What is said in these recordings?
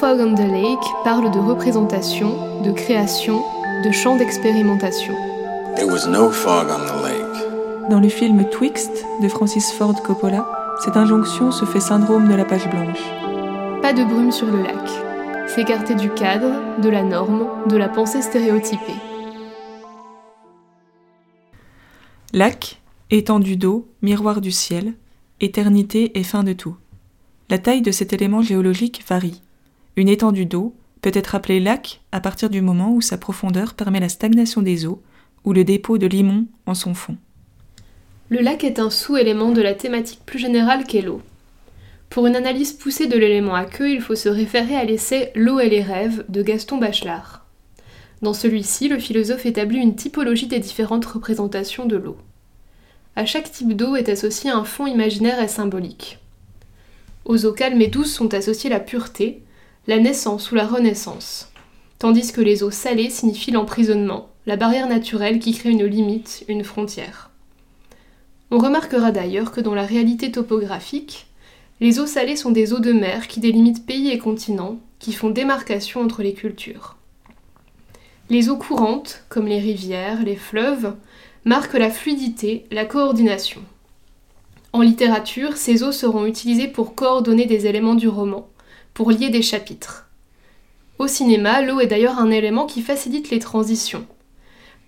Fog on the Lake parle de représentation, de création, de champ d'expérimentation. It was no fog on the lake. Dans le film Twixt de Francis Ford Coppola, cette injonction se fait syndrome de la page blanche. Pas de brume sur le lac. S'écarter du cadre, de la norme, de la pensée stéréotypée. Lac, étendue d'eau, miroir du ciel, éternité et fin de tout. La taille de cet élément géologique varie. Une étendue d'eau peut être appelée lac à partir du moment où sa profondeur permet la stagnation des eaux ou le dépôt de limon en son fond. Le lac est un sous-élément de la thématique plus générale qu'est l'eau. Pour une analyse poussée de l'élément à queue, il faut se référer à l'essai L'eau et les rêves de Gaston Bachelard. Dans celui-ci, le philosophe établit une typologie des différentes représentations de l'eau. À chaque type d'eau est associé un fond imaginaire et symbolique. Aux eaux calmes et douces sont associées la pureté, la naissance ou la renaissance, tandis que les eaux salées signifient l'emprisonnement, la barrière naturelle qui crée une limite, une frontière. On remarquera d'ailleurs que dans la réalité topographique, les eaux salées sont des eaux de mer qui délimitent pays et continents, qui font démarcation entre les cultures. Les eaux courantes, comme les rivières, les fleuves, marquent la fluidité, la coordination. En littérature, ces eaux seront utilisées pour coordonner des éléments du roman, pour lier des chapitres. Au cinéma, l'eau est d'ailleurs un élément qui facilite les transitions.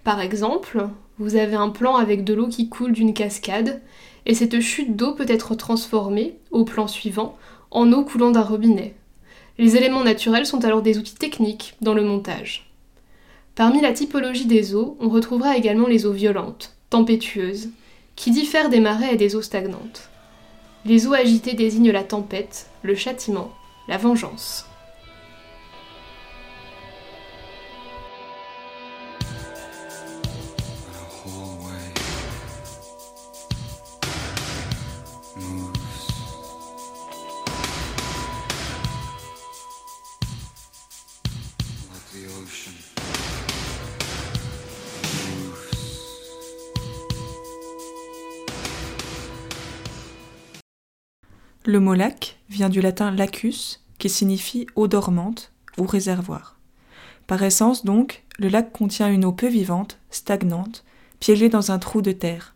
Par exemple, vous avez un plan avec de l'eau qui coule d'une cascade, et cette chute d'eau peut être transformée, au plan suivant, en eau coulant d'un robinet. Les éléments naturels sont alors des outils techniques dans le montage. Parmi la typologie des eaux, on retrouvera également les eaux violentes, tempétueuses, qui diffèrent des marais et des eaux stagnantes. Les eaux agitées désignent la tempête, le châtiment, la vengeance. Le mot lac vient du latin lacus, qui signifie eau dormante ou réservoir. Par essence donc, le lac contient une eau peu vivante, stagnante, piégée dans un trou de terre.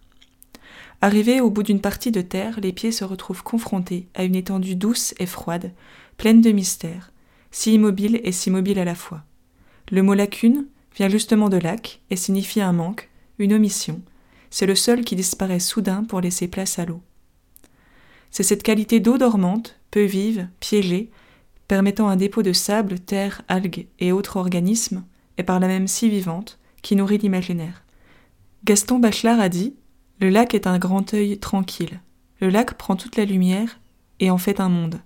Arrivés au bout d'une partie de terre, les pieds se retrouvent confrontés à une étendue douce et froide, pleine de mystères, si immobile et si mobile à la fois. Le mot lacune vient justement de lac et signifie un manque, une omission. C'est le sol qui disparaît soudain pour laisser place à l'eau. C'est cette qualité d'eau dormante, peu vive, piégée, permettant un dépôt de sable, terre, algues et autres organismes, et par la même si vivante, qui nourrit l'imaginaire. Gaston Bachelard a dit Le lac est un grand œil tranquille. Le lac prend toute la lumière et en fait un monde.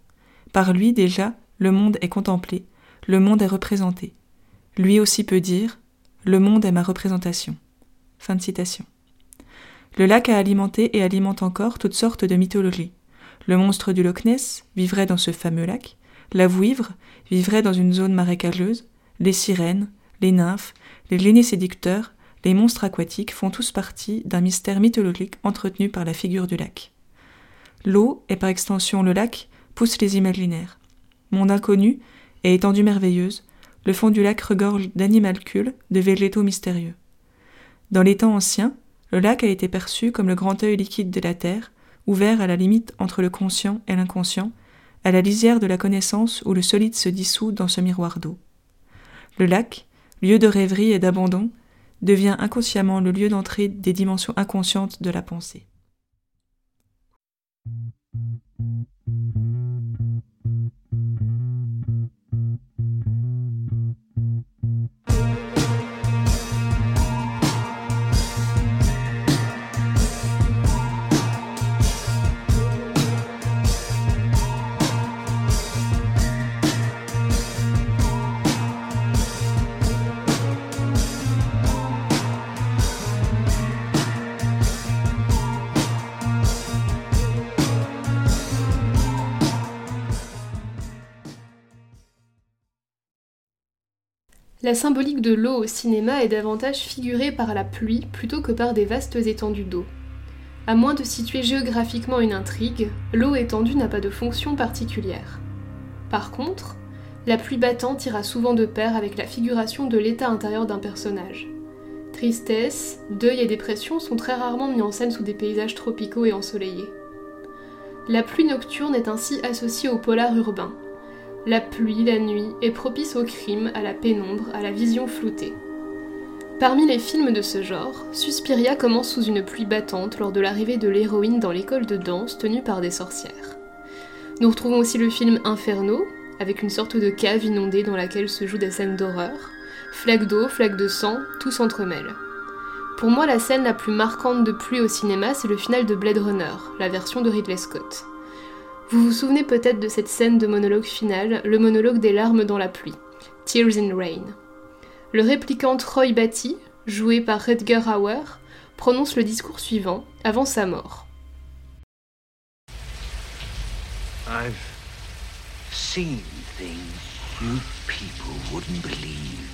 Par lui, déjà, le monde est contemplé, le monde est représenté. Lui aussi peut dire Le monde est ma représentation. Fin de citation. Le lac a alimenté et alimente encore toutes sortes de mythologies. Le monstre du Loch Ness vivrait dans ce fameux lac, la vouivre vivrait dans une zone marécageuse, les sirènes, les nymphes, les génies séducteurs, les monstres aquatiques font tous partie d'un mystère mythologique entretenu par la figure du lac. L'eau, et par extension le lac, pousse les imaginaires. Monde inconnu et étendue merveilleuse, le fond du lac regorge d'animalcules, de végétaux mystérieux. Dans les temps anciens, le lac a été perçu comme le grand œil liquide de la terre, ouvert à la limite entre le conscient et l'inconscient, à la lisière de la connaissance où le solide se dissout dans ce miroir d'eau. Le lac, lieu de rêverie et d'abandon, devient inconsciemment le lieu d'entrée des dimensions inconscientes de la pensée. La symbolique de l'eau au cinéma est davantage figurée par la pluie plutôt que par des vastes étendues d'eau. À moins de situer géographiquement une intrigue, l'eau étendue n'a pas de fonction particulière. Par contre, La pluie battante ira souvent de pair avec la figuration de l'état intérieur d'un personnage. Tristesse, deuil et dépression sont très rarement mis en scène sous des paysages tropicaux et ensoleillés. La pluie nocturne est ainsi associée au polar urbain. La pluie, la nuit, est propice au crime, à la pénombre, à la vision floutée. Parmi les films de ce genre, Suspiria commence sous une pluie battante lors de l'arrivée de l'héroïne dans l'école de danse tenue par des sorcières. Nous retrouvons aussi le film Inferno, avec une sorte de cave inondée dans laquelle se jouent des scènes d'horreur. Flaques d'eau, flaques de sang, tout s'entremêle. Pour moi, la scène la plus marquante de pluie au cinéma, c'est le final de Blade Runner, la version de Ridley Scott. Vous vous souvenez peut-être de cette scène de monologue final, le monologue des larmes dans la pluie, Tears in Rain. Le réplicant Roy Batty, joué par Rutger Hauer, prononce le discours suivant avant sa mort. I've seen things you people wouldn't believe.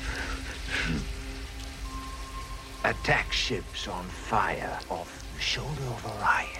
Attack ships on fire off the shoulder of Orion.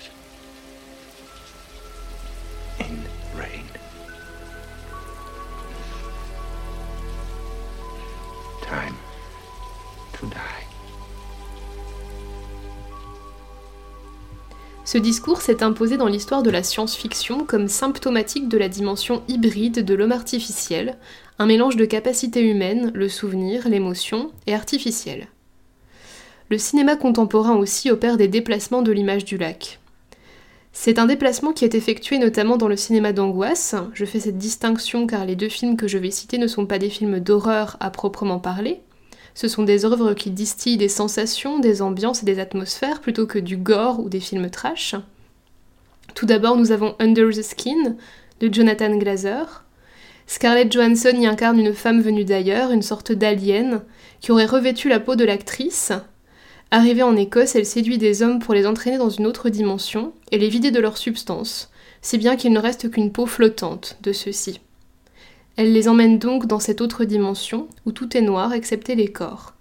Ce discours s'est imposé dans l'histoire de la science-fiction comme symptomatique de la dimension hybride de l'homme artificiel, un mélange de capacités humaines, le souvenir, l'émotion, et artificiel. Le cinéma contemporain aussi opère des déplacements de l'image du lac. C'est un déplacement qui est effectué notamment dans le cinéma d'angoisse. Je fais cette distinction car les deux films que je vais citer ne sont pas des films d'horreur à proprement parler, ce sont des œuvres qui distillent des sensations, des ambiances et des atmosphères plutôt que du gore ou des films trash. Tout d'abord, nous avons Under the Skin de Jonathan Glazer. Scarlett Johansson y incarne une femme venue d'ailleurs, une sorte d'alien, qui aurait revêtu la peau de l'actrice. Arrivée en Écosse, elle séduit des hommes pour les entraîner dans une autre dimension et les vider de leur substance, si bien qu'il ne reste qu'une peau flottante de ceux-ci. Elle les emmène donc dans cette autre dimension où tout est noir excepté les corps.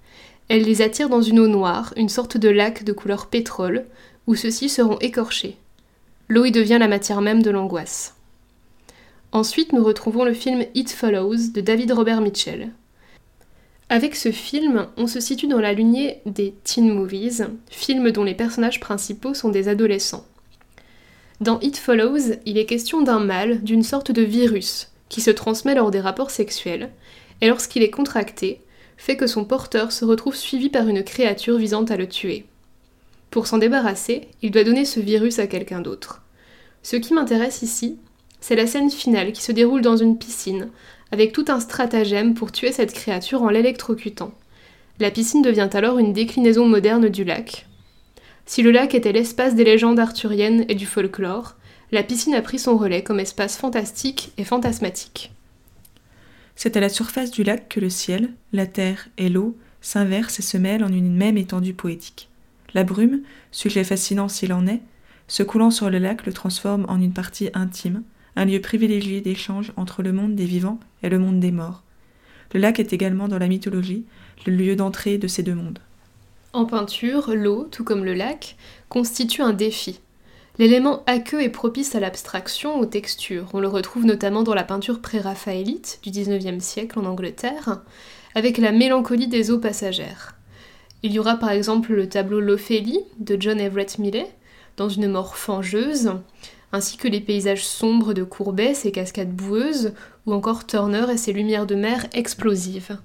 Elle les attire dans une eau noire, une sorte de lac de couleur pétrole, où ceux-ci seront écorchés. L'eau y devient la matière même de l'angoisse. Ensuite, nous retrouvons le film It Follows de David Robert Mitchell. Avec ce film, on se situe dans la lignée des teen movies, films dont les personnages principaux sont des adolescents. Dans It Follows, il est question d'un mal, d'une sorte de virus, qui se transmet lors des rapports sexuels, et lorsqu'il est contracté, fait que son porteur se retrouve suivi par une créature visant à le tuer. Pour s'en débarrasser, il doit donner ce virus à quelqu'un d'autre. Ce qui m'intéresse ici, c'est la scène finale qui se déroule dans une piscine, avec tout un stratagème pour tuer cette créature en l'électrocutant. La piscine devient alors une déclinaison moderne du lac. Si le lac était l'espace des légendes arthuriennes et du folklore, la piscine a pris son relais comme espace fantastique et fantasmatique. C'est à la surface du lac que le ciel, la terre et l'eau s'inversent et se mêlent en une même étendue poétique. La brume, sujet fascinant s'il en est, se coulant sur le lac le transforme en une partie intime, un lieu privilégié d'échange entre le monde des vivants et le monde des morts. Le lac est également dans la mythologie le lieu d'entrée de ces deux mondes. En peinture, l'eau, tout comme le lac, constitue un défi, L'élément aqueux est propice à l'abstraction, aux textures. On le retrouve notamment dans la peinture pré-raphaélite du XIXe siècle en Angleterre, avec la mélancolie des eaux passagères. Il y aura par exemple le tableau L'Ophélie de John Everett Millay, dans une mort fangeuse, ainsi que les paysages sombres de Courbet, ses cascades boueuses, ou encore Turner et ses lumières de mer explosives.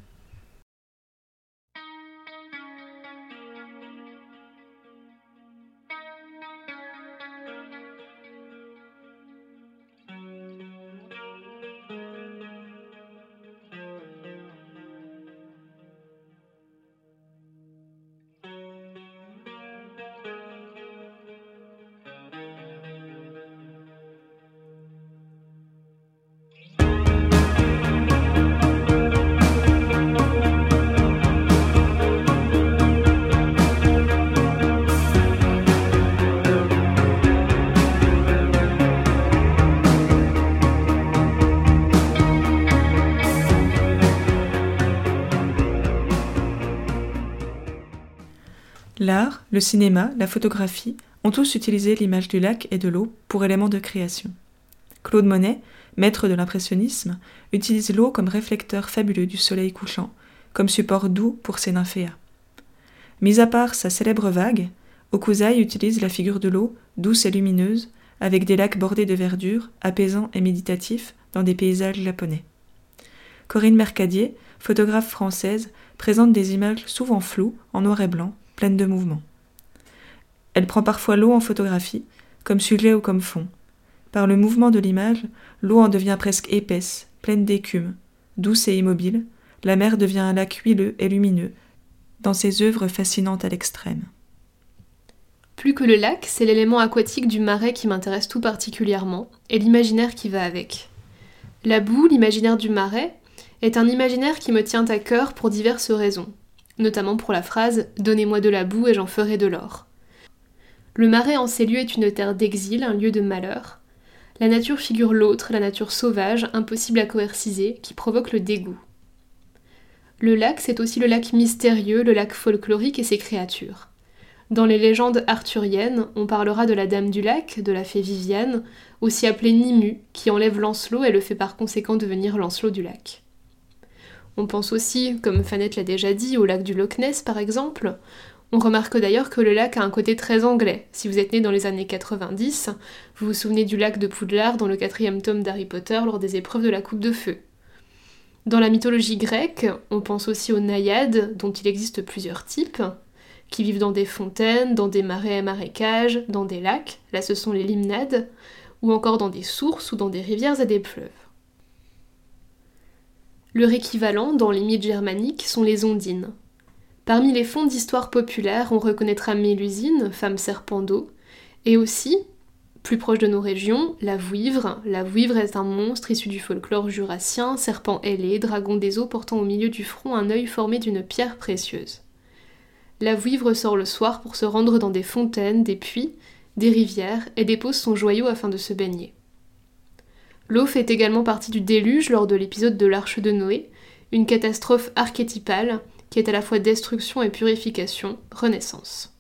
L'art, le cinéma, la photographie ont tous utilisé l'image du lac et de l'eau pour élément de création. Claude Monet, maître de l'impressionnisme, utilise l'eau comme réflecteur fabuleux du soleil couchant, comme support doux pour ses nymphéas. Mis à part sa célèbre vague, Okuzai utilise la figure de l'eau, douce et lumineuse, avec des lacs bordés de verdure, apaisants et méditatifs, dans des paysages japonais. Corinne Mercadier, photographe française, présente des images souvent floues, en noir et blanc, pleines de mouvements. Elle prend parfois l'eau en photographie, comme sujet ou comme fond. Par le mouvement de l'image, l'eau en devient presque épaisse, pleine d'écume, douce et immobile, la mer devient un lac huileux et lumineux, dans ses œuvres fascinantes à l'extrême. Plus que le lac, c'est l'élément aquatique du marais qui m'intéresse tout particulièrement, et l'imaginaire qui va avec. La boue, l'imaginaire du marais, est un imaginaire qui me tient à cœur pour diverses raisons, notamment pour la phrase Donnez-moi de la boue et j'en ferai de l'or. Le marais en ces lieux est une terre d'exil, un lieu de malheur. La nature figure l'autre, la nature sauvage, impossible à coerciser, qui provoque le dégoût. Le lac, c'est aussi le lac mystérieux, le lac folklorique et ses créatures. Dans les légendes arthuriennes, on parlera de la Dame du Lac, de la fée Viviane, aussi appelée Nimu, qui enlève Lancelot et le fait par conséquent devenir Lancelot du Lac. On pense aussi, comme Fanette l'a déjà dit, au lac du Loch Ness par exemple. On remarque d'ailleurs que le lac a un côté très anglais. Si vous êtes né dans les années 90, vous vous souvenez du lac de Poudlard dans le quatrième tome d'Harry Potter lors des épreuves de la Coupe de Feu. Dans la mythologie grecque, on pense aussi aux naïades, dont il existe plusieurs types, qui vivent dans des fontaines, dans des marais et marécages, dans des lacs, là ce sont les limnades, ou encore dans des sources ou dans des rivières et des fleuves. Leur équivalent dans les mythes germaniques sont les ondines. Parmi les fonds d'histoire populaire, on reconnaîtra Mélusine, femme serpent d'eau, et aussi, plus proche de nos régions, la vouivre. La vouivre est un monstre issu du folklore jurassien, serpent ailé, dragon des eaux portant au milieu du front un œil formé d'une pierre précieuse. La vouivre sort le soir pour se rendre dans des fontaines, des puits, des rivières et dépose son joyau afin de se baigner. L'eau fait également partie du déluge lors de l'épisode de l'Arche de Noé, une catastrophe archétypale qui est à la fois destruction et purification, renaissance.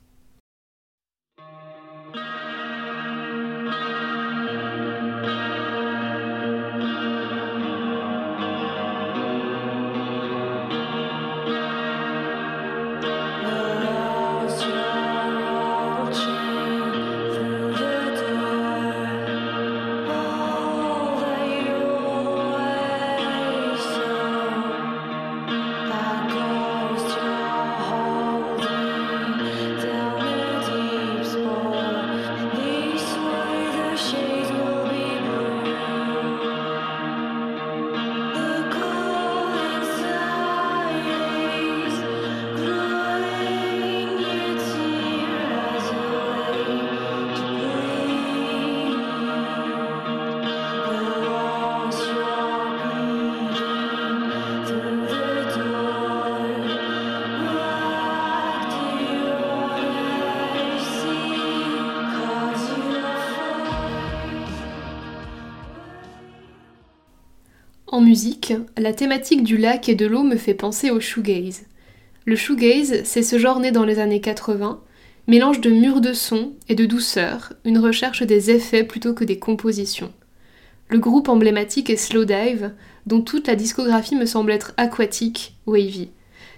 En musique, la thématique du lac et de l'eau me fait penser au shoegaze. Le shoegaze, c'est ce genre né dans les années 80, mélange de murs de son et de douceur, une recherche des effets plutôt que des compositions. Le groupe emblématique est Slowdive, dont toute la discographie me semble être aquatique, wavy.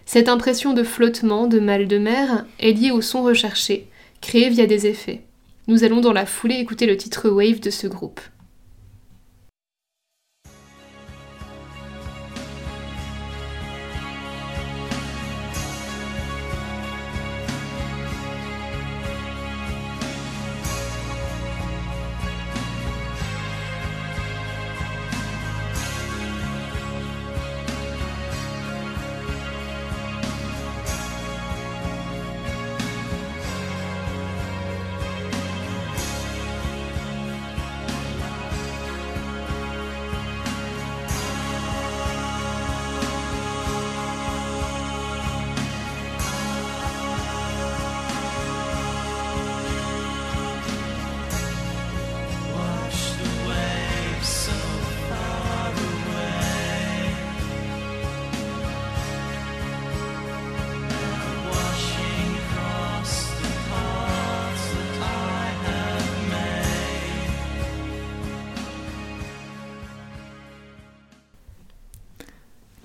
Cette impression de flottement, de mal de mer, est liée au son recherché, créé via des effets. Nous allons dans la foulée écouter le titre Wave de ce groupe.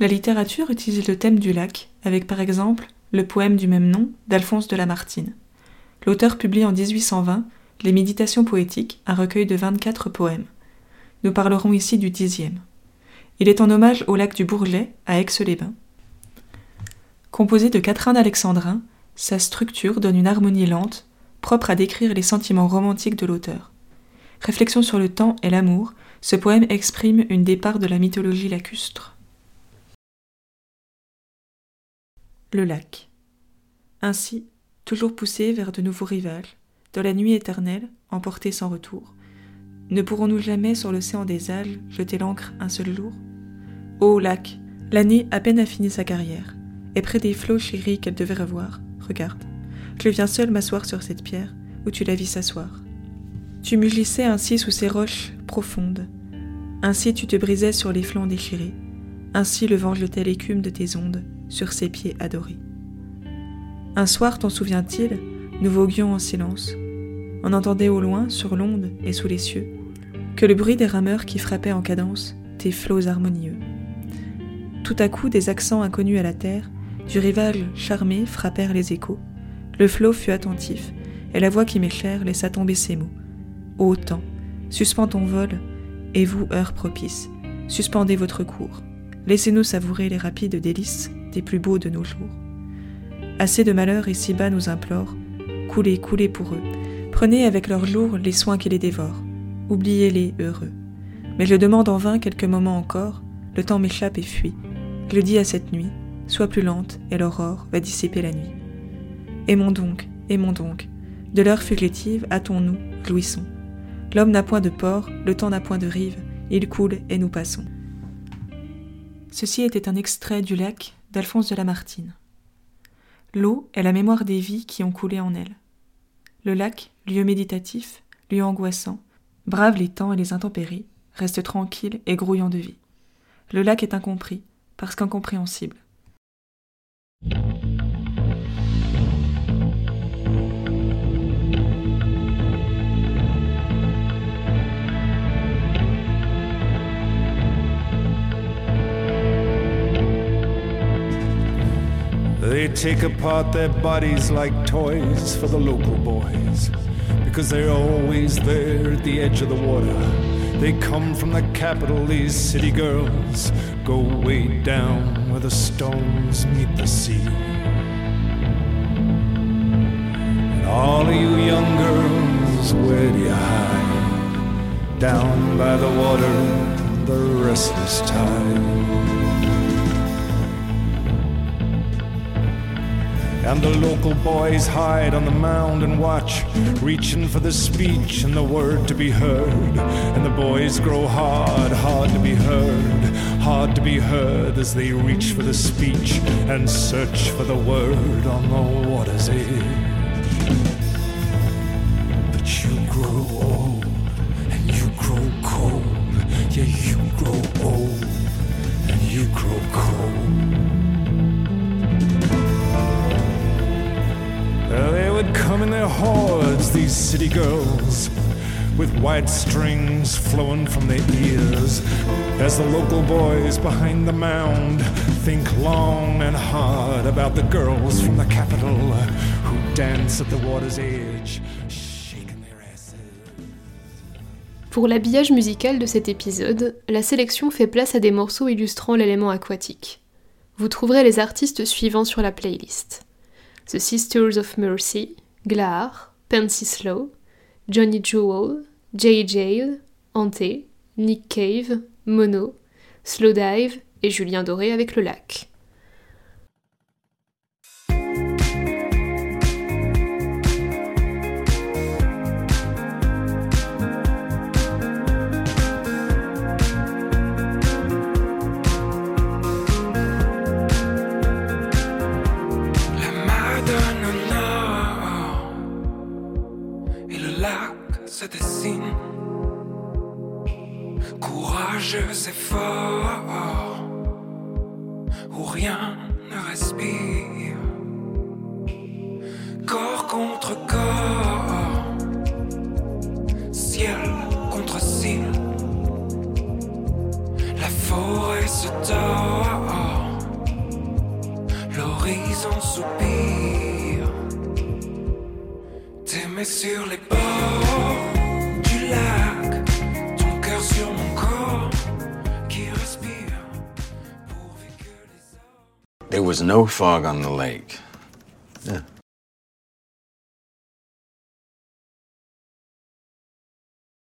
La littérature utilise le thème du lac, avec par exemple le poème du même nom d'Alphonse de Lamartine. L'auteur publie en 1820 Les Méditations poétiques, un recueil de 24 poèmes. Nous parlerons ici du dixième. Il est en hommage au lac du Bourget, à Aix-les-Bains. Composé de quatrains alexandrins, sa structure donne une harmonie lente, propre à décrire les sentiments romantiques de l'auteur. Réflexion sur le temps et l'amour, ce poème exprime une départ de la mythologie lacustre. Le lac. Ainsi, toujours poussé vers de nouveaux rivages, dans la nuit éternelle, emporté sans retour, ne pourrons-nous jamais sur l'océan des âges jeter l'ancre un seul jour? Ô lac, l'année à peine a fini sa carrière, et près des flots chéris qu'elle devait revoir, regarde, je viens seul m'asseoir sur cette pierre où tu la vis s'asseoir. Tu mugissais ainsi sous ces roches profondes, ainsi tu te brisais sur les flancs déchirés, ainsi le vent jetait l'écume de tes ondes sur ses pieds adorés. Un soir, t'en souvient-il, nous voguions en silence. On entendait au loin, sur l'onde et sous les cieux, que le bruit des rameurs qui frappaient en cadence tes flots harmonieux. Tout à coup, des accents inconnus à la terre, du rivage charmé frappèrent les échos. Le flot fut attentif, et la voix qui m'est chère laissa tomber ces mots. Ô temps, suspends ton vol, et vous, heure propice, suspendez votre cours. Laissez-nous savourer les rapides délices des plus beaux de nos jours. Assez de malheurs ici-bas nous implorent, coulez, coulez pour eux, prenez avec leurs jours les soins qui les dévorent, oubliez-les heureux. Mais je demande en vain quelques moments encore, le temps m'échappe et fuit. Je dis à cette nuit, sois plus lente et l'aurore va dissiper la nuit. Aimons donc, aimons donc, de l'heure fugitive, hâtons-nous, jouissons. L'homme n'a point de port, le temps n'a point de rive, il coule et nous passons. Ceci était un extrait du lac d'Alphonse de Lamartine. L'eau est la mémoire des vies qui ont coulé en elle. Le lac, lieu méditatif, lieu angoissant, brave les temps et les intempéries, reste tranquille et grouillant de vie. Le lac est incompris, parce qu'incompréhensible. They take apart their bodies like toys for the local boys because they're always there at the edge of the water. They come from the capital, these city girls go way down where the stones meet the sea. And all of you young girls, where do you hide? Down by the water, the restless tide. And the local boys hide on the mound and watch, reaching for the speech and the word to be heard. And the boys grow hard, hard to be heard, hard to be heard as they reach for the speech and search for the word on the water's edge. But you grow old these city girls, with white strings flowing from their ears, as the local boys behind the mound think long and hard about the girls from the capital who dance at the water's edge. Pour l'habillage musical de cet épisode, la sélection fait place à des morceaux illustrant l'élément aquatique. Vous trouverez les artistes suivants sur la playlist. The Sisters of Mercy, Glar, Pansy Slow, Johnny Jewel, Jay Jail, Ante, Nick Cave, Mono, Slowdive et Julien Doré avec le lac. Courageux et fort, où rien ne respire, corps contre corps, ciel contre ciel, la forêt se tord l'horizon soupire. T'aimer sur les bords was no fog on the lake.